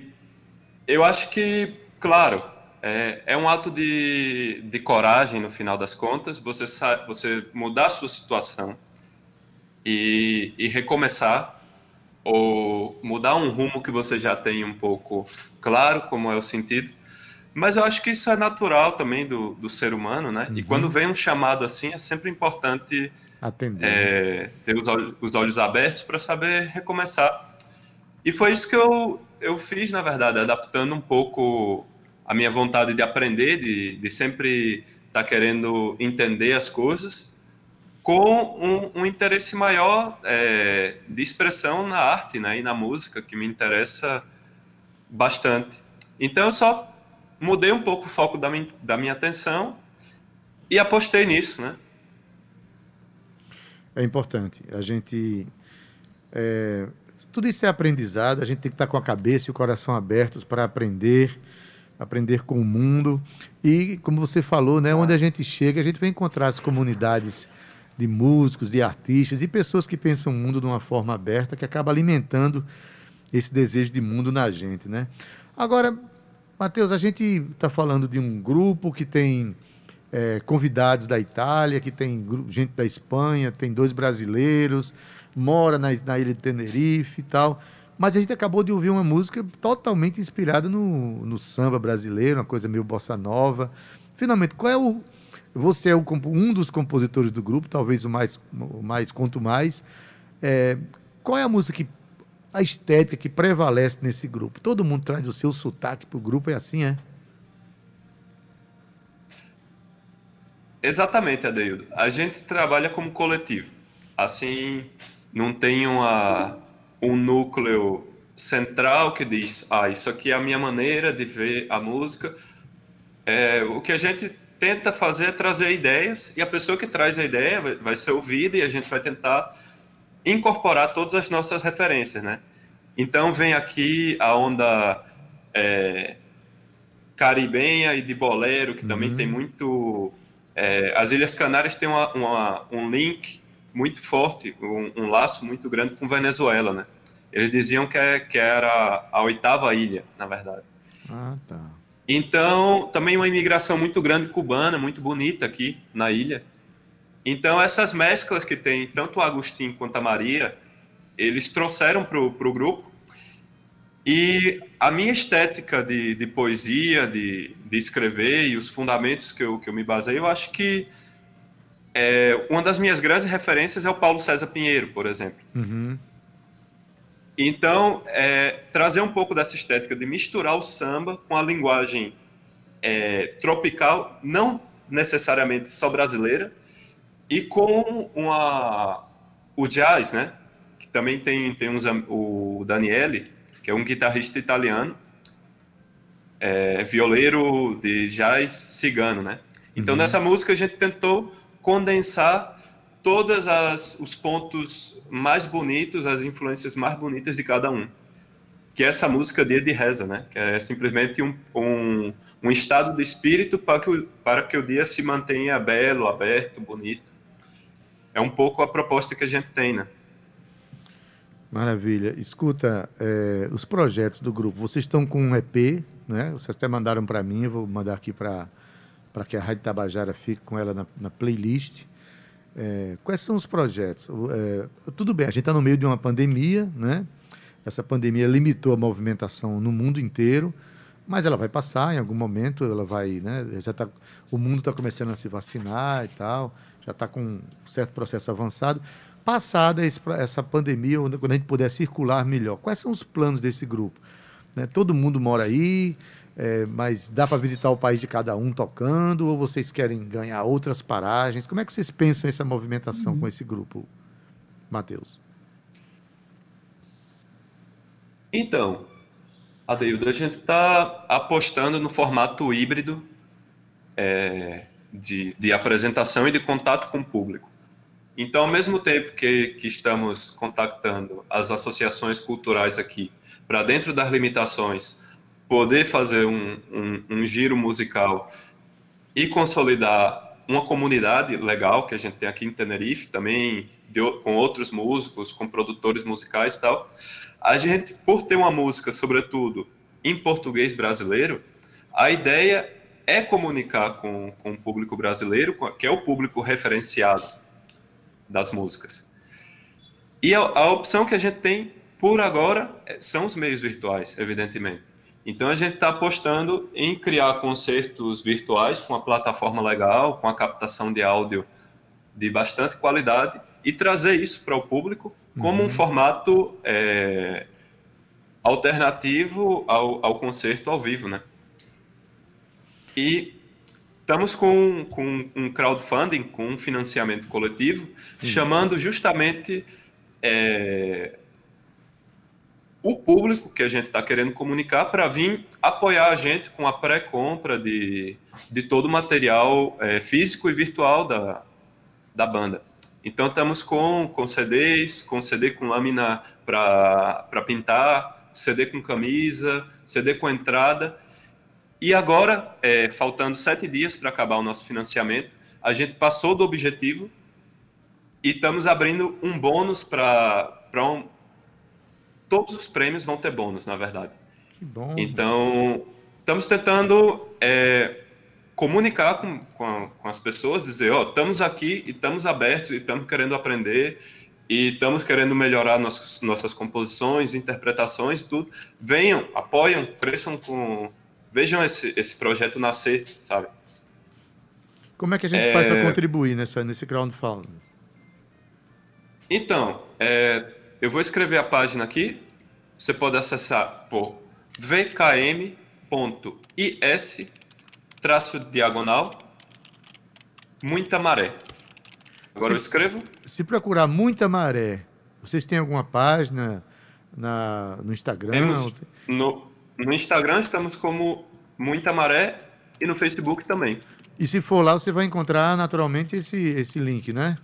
eu acho que, claro, é, é um ato de, de coragem, no final das contas, você, você mudar a sua situação e, e recomeçar, ou mudar um rumo que você já tem um pouco claro, como é o sentido, Mas eu acho que isso é natural também do, do ser humano, né? Uhum. E quando vem um chamado assim, é sempre importante Atender. É, ter os olhos, os olhos abertos para saber recomeçar. E foi isso que eu, eu fiz, na verdade, adaptando um pouco a minha vontade de aprender, de, de sempre estar tá querendo entender as coisas, com um, um interesse maior é, de expressão na arte né, e na música, que me interessa bastante. Então, eu só mudei um pouco o foco da minha, da minha atenção e apostei nisso, né? É importante. A gente. É, tudo isso é aprendizado, a gente tem que estar com a cabeça e o coração abertos para aprender, aprender com o mundo. E, como você falou, né, onde a gente chega, a gente vai encontrar as comunidades de músicos, de artistas e pessoas que pensam o mundo de uma forma aberta, que acaba alimentando esse desejo de mundo na gente, né? Agora, Matheus, a gente está falando de um grupo que tem é, convidados da Itália, que tem gente da Espanha, tem dois brasileiros, mora na, na ilha de Tenerife e tal. Mas a gente acabou de ouvir uma música totalmente inspirada no, no samba brasileiro, uma coisa meio bossa nova. Finalmente, qual é o. Você é o, um dos compositores do grupo, talvez o mais, o mais quanto mais. É, qual é a música que a estética que prevalece nesse grupo. Todo mundo traz o seu sotaque para o grupo, é assim, é? Exatamente, Adeildo. A gente trabalha como coletivo. Assim, não tem uma, um núcleo central que diz, ah, isso aqui é a minha maneira de ver a música. É, o que a gente tenta fazer é trazer ideias, e a pessoa que traz a ideia vai, vai ser ouvida e a gente vai tentar incorporar todas as nossas referências, né? Então vem aqui a onda é, caribenha e de bolero, que uhum. também tem muito... É, as Ilhas Canárias têm uma, uma, um link muito forte, um, um, laço muito grande com Venezuela, né? Eles diziam que, é, que era a oitava ilha, na verdade. Ah, tá. Então, também uma imigração muito grande cubana, muito bonita aqui na ilha. Então, essas mesclas que tem, tanto o Agostinho quanto a Maria, eles trouxeram para o grupo. E a minha estética de, de poesia, de, de, escrever e os fundamentos que eu, que eu me baseio, eu acho que é, uma das minhas grandes referências é o Paulo César Pinheiro, por exemplo. Uhum. Então, é, trazer um pouco dessa estética de misturar o samba com a linguagem é, tropical, não necessariamente só brasileira, e com uma, o jazz, né? Que também tem, tem uns, o Daniele, que é um guitarrista italiano, é, violeiro de jazz cigano, né? Então, uhum. nessa música, a gente tentou condensar todos os pontos mais bonitos, as influências mais bonitas de cada um. Que é essa música Dia de Reza, né? Que é simplesmente um, um, um estado de espírito para que, o, para que o dia se mantenha belo, aberto, bonito é um pouco a proposta que a gente tem, né? Maravilha. Escuta, é, os projetos do grupo, vocês estão com um EP, né? Vocês até mandaram para mim, eu vou mandar aqui para que a Rádio Tabajara fique com ela na, na playlist. É, quais são os projetos? É, tudo bem, a gente está no meio de uma pandemia, né? Essa pandemia limitou a movimentação no mundo inteiro, mas ela vai passar em algum momento, ela vai, né? Já tá, o mundo está começando a se vacinar e tal já está com um certo processo avançado. Passada essa pandemia, quando a gente puder circular melhor, quais são os planos desse grupo? Né? Todo mundo mora aí, é, mas dá para visitar o país de cada um tocando, ou vocês querem ganhar outras paragens? Como é que vocês pensam essa movimentação uhum. com esse grupo, Matheus? Então, Adeildo, a gente está apostando no formato híbrido. É, de, de apresentação e de contato com o público. Então, ao mesmo tempo que, que estamos contactando as associações culturais aqui, para dentro das limitações, poder fazer um, um, um, giro musical e consolidar uma comunidade legal que a gente tem aqui em Tenerife, também de, com outros músicos, com produtores musicais e tal, a gente, por ter uma música, sobretudo, em português brasileiro, a ideia é comunicar com, com o público brasileiro, que é o público referenciado das músicas. E a, a opção que a gente tem por agora é, são os meios virtuais, evidentemente. Então a gente está apostando em criar concertos virtuais com uma plataforma legal, com a captação de áudio de bastante qualidade e trazer isso para o público como uhum. um formato é, alternativo ao, ao concerto ao vivo, né? E estamos com, com um crowdfunding, com um financiamento coletivo, Sim. chamando justamente é, o público que a gente está querendo comunicar para vir apoiar a gente com a pré-compra de, de todo o material é, físico e virtual da, da banda. Então estamos com, com CDs, com CD com lâmina para pintar, CD com camisa, CD com entrada. E agora, é, faltando sete dias para acabar o nosso financiamento, a gente passou do objetivo e estamos abrindo um bônus para um... Todos os prêmios vão ter bônus, na verdade. Que bom. Então, estamos tentando é, comunicar com, com, com, as pessoas, dizer, ó, oh, estamos aqui e estamos abertos e estamos querendo aprender e estamos querendo melhorar nossas, nossas composições, interpretações, tudo. Venham, apoiam, cresçam com... Vejam esse, esse projeto nascer, sabe? Como é que a gente é... faz para contribuir nessa, nesse crowdfunding? Então, é, eu vou escrever a página aqui. Você pode acessar por vkm.is traço diagonal, muita maré. Agora se, eu escrevo. Se procurar muita maré, vocês têm alguma página na, no Instagram? Temos, no, no Instagram estamos como Muita Maré e no Facebook também. E se for lá, você vai encontrar naturalmente esse, esse link, né?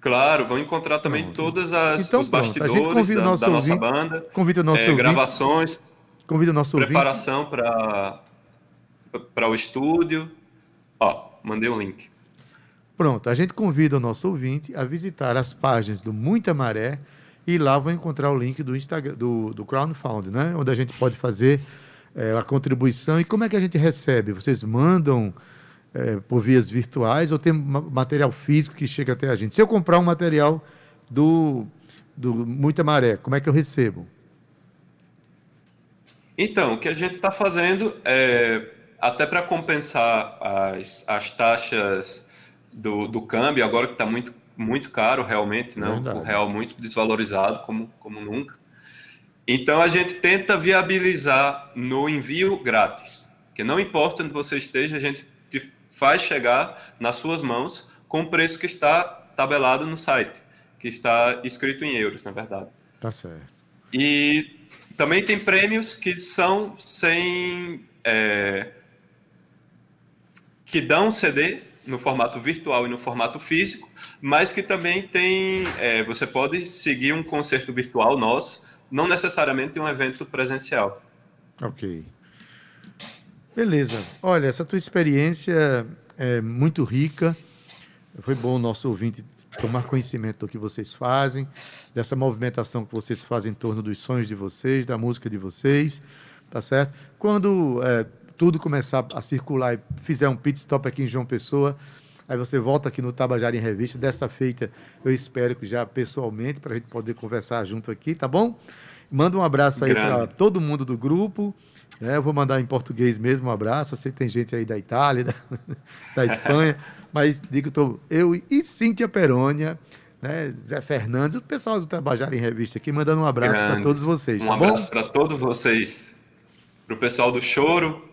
Claro, vão encontrar também todas as então, os bastidores a gente convida da, o nosso da nossa banda, convida o nosso é, gravações, convida o nosso preparação para para o estúdio. Ó, mandei um link. Pronto, a gente convida o nosso ouvinte a visitar as páginas do Muita Maré e lá vão encontrar o link do Instagram, do, do Crowdfund, né? Onde a gente pode fazer é, a contribuição. E como é que a gente recebe? Vocês mandam é, por vias virtuais ou tem material físico que chega até a gente? Se eu comprar um material do, do Muita Maré, como é que eu recebo? Então, o que a gente está fazendo é até para compensar as, as taxas do, do câmbio, agora que está muito, muito caro realmente, né? o real muito desvalorizado, como, como nunca. Então a gente tenta viabilizar no envio grátis, que não importa onde você esteja, a gente te faz chegar nas suas mãos com o preço que está tabelado no site, que está escrito em euros, na verdade. Tá certo. E também tem prêmios que são sem é, que dão CD no formato virtual e no formato físico, mas que também tem. É, você pode seguir um concerto virtual nosso, não necessariamente um evento presencial. Ok. Beleza. Olha, essa tua experiência é muito rica. Foi bom o nosso ouvinte tomar conhecimento do que vocês fazem, dessa movimentação que vocês fazem em torno dos sonhos de vocês, da música de vocês, tá certo? Quando é, tudo começar a circular e fizer um pit stop aqui em João Pessoa, aí você volta aqui no Tabajara em Revista. Dessa feita, eu espero que já pessoalmente, para a gente poder conversar junto aqui, tá bom? Manda um abraço aí para todo mundo do grupo. Né? Eu vou mandar em português mesmo um abraço. Eu sei que tem gente aí da Itália, da, da Espanha, mas digo, tô, eu e Cíntia Perônia. Né, Zé Fernandes, o pessoal do Tabajara em Revista aqui, mandando um abraço para todos vocês. Um tá abraço para todos vocês para o pessoal do choro,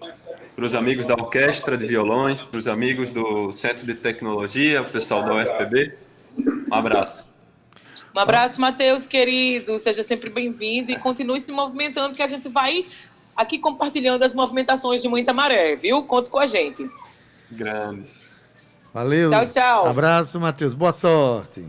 para os amigos da orquestra de violões, para os amigos do Centro de Tecnologia, o pessoal da UFPB. Um abraço. Um abraço, Matheus, querido. Seja sempre bem-vindo e continue se movimentando, que a gente vai aqui compartilhando as movimentações de muita maré, viu? Conte com a gente. Grandes. Valeu. Tchau, tchau. Abraço, Matheus. Boa sorte.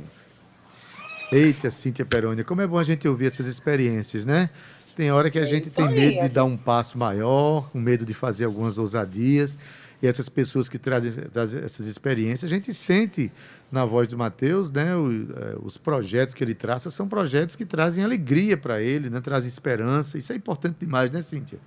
Eita, Cíntia Peroni, como é bom a gente ouvir essas experiências, né? Tem hora que a é gente tem aí, medo de dar um passo maior, com medo de fazer algumas ousadias. E essas pessoas que trazem, trazem essas experiências, a gente sente na voz do Mateus, né, o, é, os projetos que ele traça são projetos que trazem alegria para ele, né, trazem esperança. Isso é importante demais, né, Cíntia?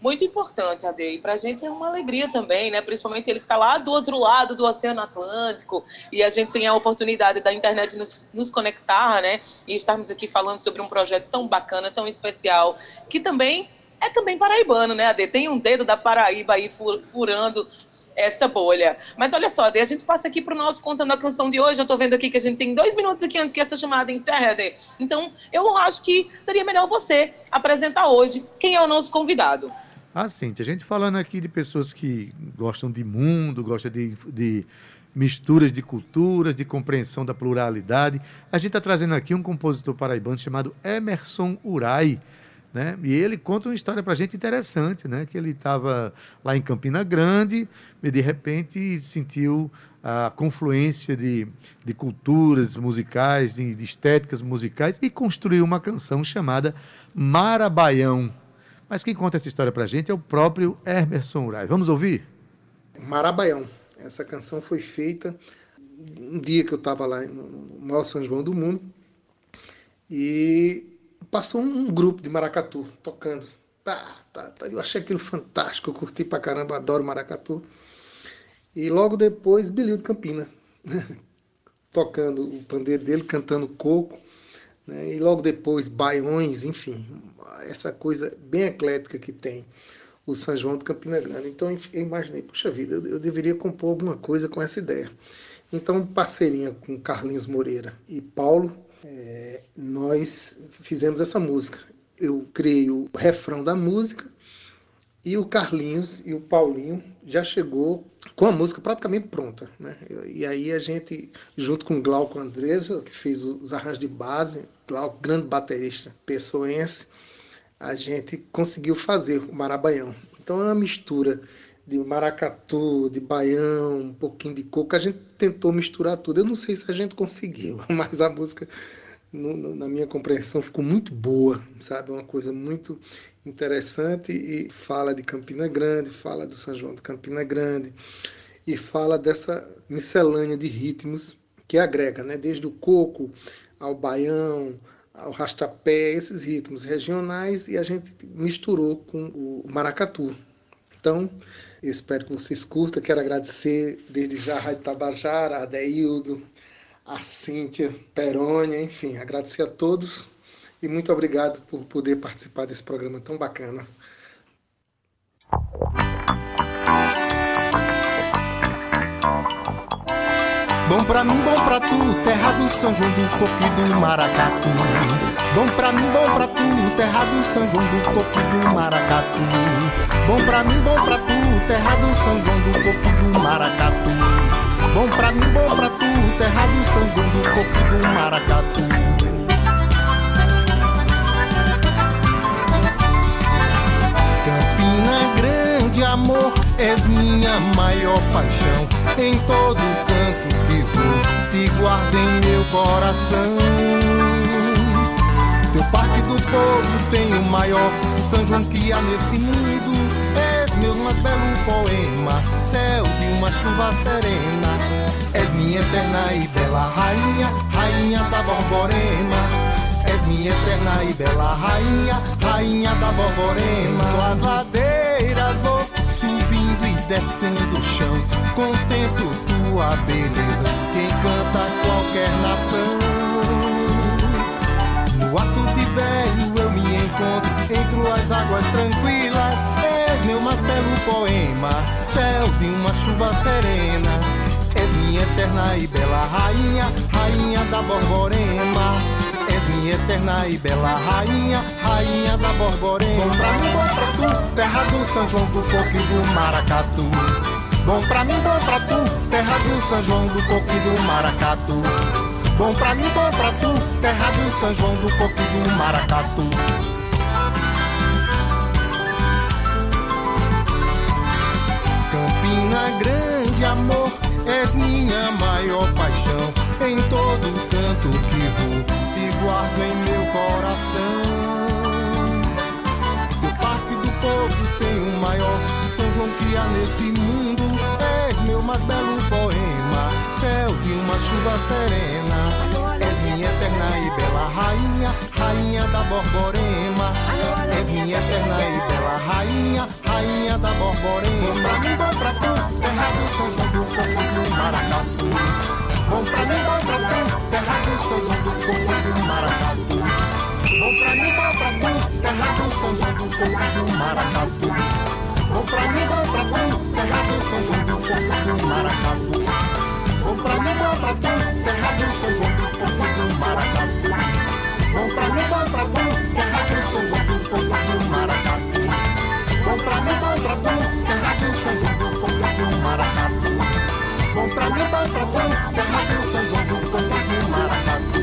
muito importante, Ade. E para a gente é uma alegria também, né? Principalmente ele que está lá do outro lado do Oceano Atlântico e a gente tem a oportunidade da internet nos, nos conectar, né? E estarmos aqui falando sobre um projeto tão bacana, tão especial, que também é também paraibano, né, Ade? Tem um dedo da Paraíba aí furando essa bolha. Mas olha só, Ade, a gente passa aqui para o nosso Contando a Canção de hoje. Eu estou vendo aqui que a gente tem dois minutos aqui antes que essa chamada encerre, Ade. Então, eu acho que seria melhor você apresentar hoje quem é o nosso convidado. Ah, sim. A gente falando aqui de pessoas que gostam de mundo, gostam de, de misturas de culturas, de compreensão da pluralidade. A gente está trazendo aqui um compositor paraibano chamado Emerson Urai. Né? E ele conta uma história para a gente interessante, né? Que ele estava lá em Campina Grande e de repente sentiu a confluência de, de culturas musicais, de, de estéticas musicais e construiu uma canção chamada Marabaião. Mas quem conta essa história para a gente é o próprio Emerson Urai. Vamos ouvir? Marabaião. Essa canção foi feita um dia que eu estava lá no maior São João do mundo e passou um grupo de maracatu tocando. Tá, tá, tá. Eu achei aquilo fantástico, eu curti pra caramba, adoro maracatu. E logo depois, Bilil de Campina, tocando o pandeiro dele, cantando coco. Né? E logo depois, baiões, enfim, essa coisa bem eclética que tem o São João de Campina Grande. Então eu imaginei, puxa vida, eu, eu deveria compor alguma coisa com essa ideia. Então, parceirinha com Carlinhos Moreira e Paulo, é, nós fizemos essa música. Eu criei o refrão da música e o Carlinhos e o Paulinho já chegou com a música praticamente pronta. Né? E aí a gente, junto com o Glauco Andresa, que fez os arranjos de base, Glauco, grande baterista pessoense, a gente conseguiu fazer o Marabaião. Então é uma mistura de maracatu, de baião, um pouquinho de coco. A gente tentou misturar tudo. Eu não sei se a gente conseguiu, mas a música, no, no, na minha compreensão, ficou muito boa, sabe? Uma coisa muito interessante e fala de Campina Grande, fala do São João de Campina Grande e fala dessa miscelânea de ritmos que agrega, né? Desde o coco ao baião, ao rastapé, esses ritmos regionais e a gente misturou com o maracatu. Então, espero que vocês curtam. Quero agradecer desde já a Rádio Tabajara, a Deildo, a Cíntia Perônia, enfim, agradecer a todos e muito obrigado por poder participar desse programa tão bacana. Bom pra mim, bom pra tu, terra do São João do Coco e do Maracatu. Bom pra mim, bom pra tu, terra do São João do Coco e do Maracatu. Bom pra mim, bom pra tu, terra do São João do Coco e do Maracatu. Bom pra mim, bom pra tu, terra do São João do Coco e do Maracatu. Campina Grande, amor, és minha maior paixão em todo canto te guardo em meu coração. Teu parque do povo tem o maior São João que há nesse mundo. És meu mais belo poema, céu de uma chuva serena. És minha eterna e bela rainha, rainha da Borborema. És minha eterna e bela rainha, rainha da Borborema. Tuas ladeiras vou subindo e descendo o chão, contemplo tua beleza que encanta qualquer nação. No açude velho eu me encontro entre as águas tranquilas. És meu mais belo poema, céu de uma chuva serena. És minha eterna e bela rainha, rainha da Borborema. És minha eterna e bela rainha, rainha da Borborema. Bom pra mim, bom pra tu, terra do São João do Coco e do Maracatu. Bom pra mim, bom pra tu, terra do São João do Coco e do Maracatu. Bom pra mim, bom pra tu, terra do São João do Coco e do Maracatu. Campina Grande, amor, és minha maior paixão. Em todo canto que vou, te guardo em meu coração. São João que há nesse mundo meu mais belo poema, céu de uma chuva serena. És minha eterna e bela rainha, rainha da Borborema. És minha eterna e bela rainha, rainha da borborema. Vão pra mim, vão pra tu, terra do São João do Coco do Maracatu. Vão pra mim, vão pra tu, terra do São João do Coco do Maracatu. Vão pra mim, vão pra tu, terra do São João do Coco do Maracatu. Vão pra mim, vão pra tu, terra do São João do Coco do Maracatu. Vão pra mim, vão pra tu, terra do São João do Coco do Maracatu. Vão pra mim, vão pra tu, terra do São João do Coco do Maracatu. Vão pra mim, vão pra tu, terra do São João do Coco do Maracatu. Vão pra mim, vão pra tu, terra do São João do Coco do Maracatu.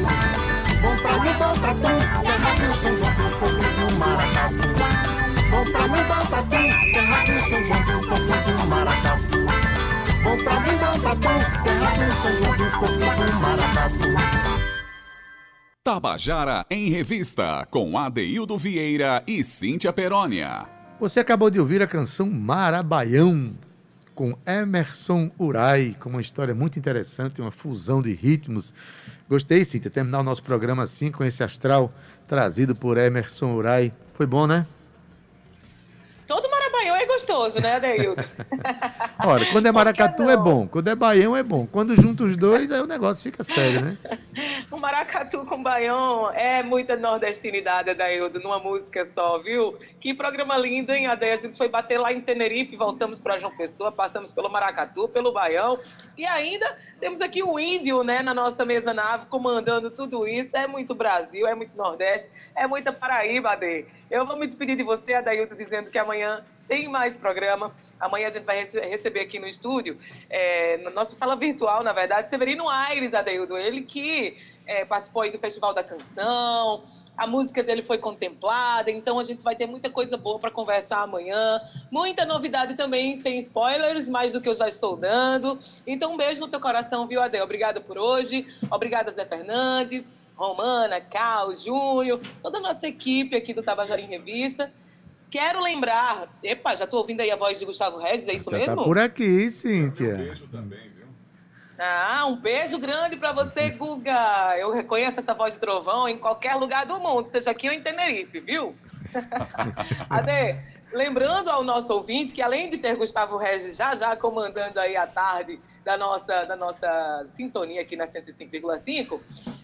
Vão pra mim, vão pra tu, terra do São João do Coco do Maracatu. Vão pra mim, pra tu, terra do São João do Coco do Maracatu. Vão pra mim, pra tu, terra do São João do Coco do Maracatu. Tabajara em Revista, com Adeildo Vieira e Cíntia Perónia. Você acabou de ouvir a canção Marabaião, com Emerson Urai, com uma história muito interessante, uma fusão de ritmos. Gostei, Cíntia, terminar o nosso programa assim, com esse astral trazido por Emerson Urai. Foi bom, né? Maranhão é gostoso, né, Adeildo? Ora, quando é maracatu é bom, quando é baião é bom. Quando junta os dois, aí o negócio fica sério, né? o maracatu com baião é muita nordestinidade, Adeildo, numa música só, viu? Que programa lindo, hein, Ade? A gente foi bater lá em Tenerife, voltamos para João Pessoa, passamos pelo maracatu, pelo baião, e ainda temos aqui o índio, né, na nossa mesa nave, comandando tudo isso. É muito Brasil, é muito Nordeste, é muita Paraíba, Ade. Eu vou me despedir de você, Adaildo, dizendo que amanhã tem mais programa. Amanhã a gente vai rece receber aqui no estúdio, é, na nossa sala virtual, na verdade, Severino Aires, Adeildo. Ele que é, participou aí do Festival da Canção, a música dele foi contemplada, então a gente vai ter muita coisa boa para conversar amanhã. Muita novidade também, sem spoilers, mais do que eu já estou dando. Então um beijo no teu coração, viu, Adel? Obrigada por hoje. Obrigada, Zé Fernandes. Romana, Cal, Júnior, toda a nossa equipe aqui do Tabajara em Revista. Quero lembrar. Epa, já estou ouvindo aí a voz de Gustavo Regis, é isso Já mesmo? Tá por aqui, Cíntia. Um beijo também, viu? Ah, um beijo grande para você, Guga. Eu reconheço essa voz de trovão em qualquer lugar do mundo, seja aqui ou em Tenerife, viu? Ade, lembrando ao nosso ouvinte que além de ter Gustavo Regis já já comandando aí a tarde da nossa, da nossa sintonia aqui na 105,5,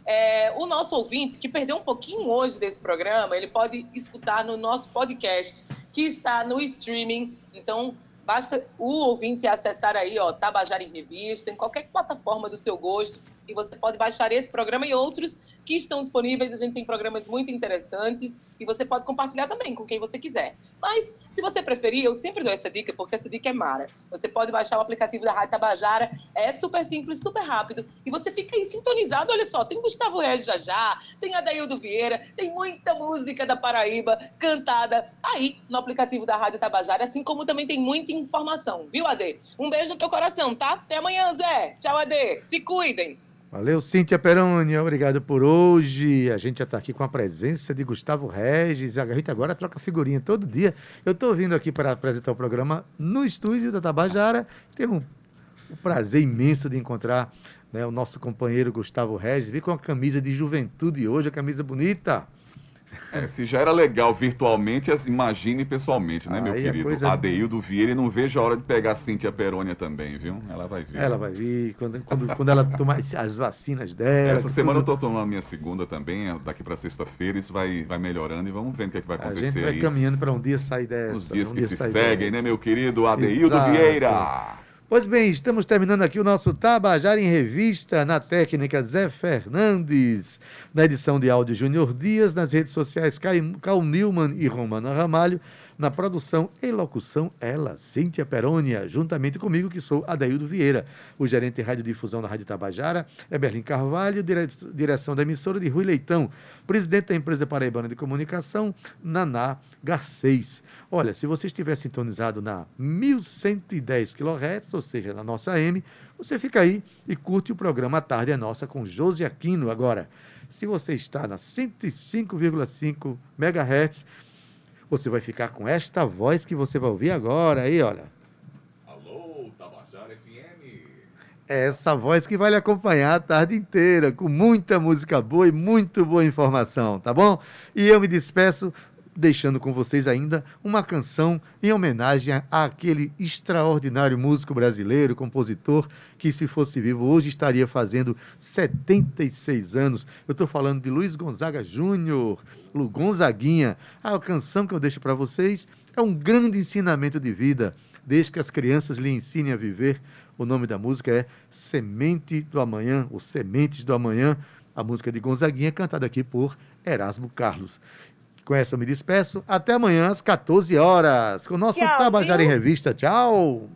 é, o nosso ouvinte que perdeu um pouquinho hoje desse programa, ele pode escutar no nosso podcast, que está no streaming. Então, basta o ouvinte acessar aí, ó, Tabajara em Revista, em qualquer plataforma do seu gosto, você pode baixar esse programa e outros que estão disponíveis. A gente tem programas muito interessantes e você pode compartilhar também com quem você quiser. Mas, se você preferir, eu sempre dou essa dica, porque essa dica é mara. Você pode baixar o aplicativo da Rádio Tabajara, é super simples, super rápido, e você fica aí sintonizado. Olha só, tem Gustavo Regis já já, tem Adaildo Vieira, tem muita música da Paraíba cantada aí no aplicativo da Rádio Tabajara, assim como também tem muita informação, viu, Ade? Um beijo no teu coração, tá? Até amanhã, Zé. Tchau, Ade. Se cuidem. Valeu, Cíntia Perônia, obrigado por hoje. A gente já está aqui com a presença de Gustavo Regis. A gente agora troca figurinha todo dia. Eu estou vindo aqui para apresentar o programa no estúdio da Tabajara. Tenho um prazer imenso de encontrar né, o nosso companheiro Gustavo Regis. Vi com a camisa de juventude hoje, a camisa bonita. É, se já era legal virtualmente, imagine pessoalmente, né, meu Aí a querido? coisa- Adeildo Vieira, e não vejo a hora de pegar a Cíntia Perônia também, viu? Ela vai vir. Ela vai vir quando, quando, quando ela tomar as- as vacinas dela. Essa semana eu tudo. tô tomando a minha segunda também, daqui para sexta-feira, isso vai, vai melhorando e vamos ver o que, é que vai A gente acontecer vai aí caminhando para um dia sair dessa. nos dias um que dia se seguem, dessa. né, meu querido Adeildo Exato. Vieira? Pois bem, estamos terminando aqui o nosso Tabajara em Revista, na técnica Zé Fernandes, na edição de áudio Júnior Dias, nas redes sociais Cal Newman e Romana Ramalho, na produção e locução ela, Cíntia Perônia, juntamente comigo, que sou Adaildo Vieira, o gerente de radiodifusão da Rádio Tabajara, é Berlim Carvalho, dire- direção da emissora de Rui Leitão, presidente da empresa Paraibana de Comunicação, Naná Garcês. Olha, se você estiver sintonizado na 1110 kHz, ou seja, na nossa AM, você fica aí e curte o programa A Tarde é Nossa com Josi Aquino. Agora, se você está na 105,5 MHz, você vai ficar com esta voz que você vai ouvir agora aí, olha. Alô, Tabajara FM. É essa voz que vai lhe acompanhar a tarde inteira, com muita música boa e muito boa informação, tá bom? E eu me despeço deixando com vocês ainda uma canção em homenagem àquele extraordinário músico brasileiro, compositor, que se fosse vivo hoje estaria fazendo 76 anos. Eu estou falando de Luiz Gonzaga Júnior, Lu Gonzaguinha. A canção que eu deixo para vocês é um grande ensinamento de vida. Desde que as crianças lhe ensinem a viver. O nome da música é Semente do Amanhã, ou Sementes do Amanhã. A música de Gonzaguinha, cantada aqui por Erasmo Carlos. Com essa eu me despeço. Até amanhã às 14 horas, com o nosso Tchau, Tabajara viu? em Revista. Tchau!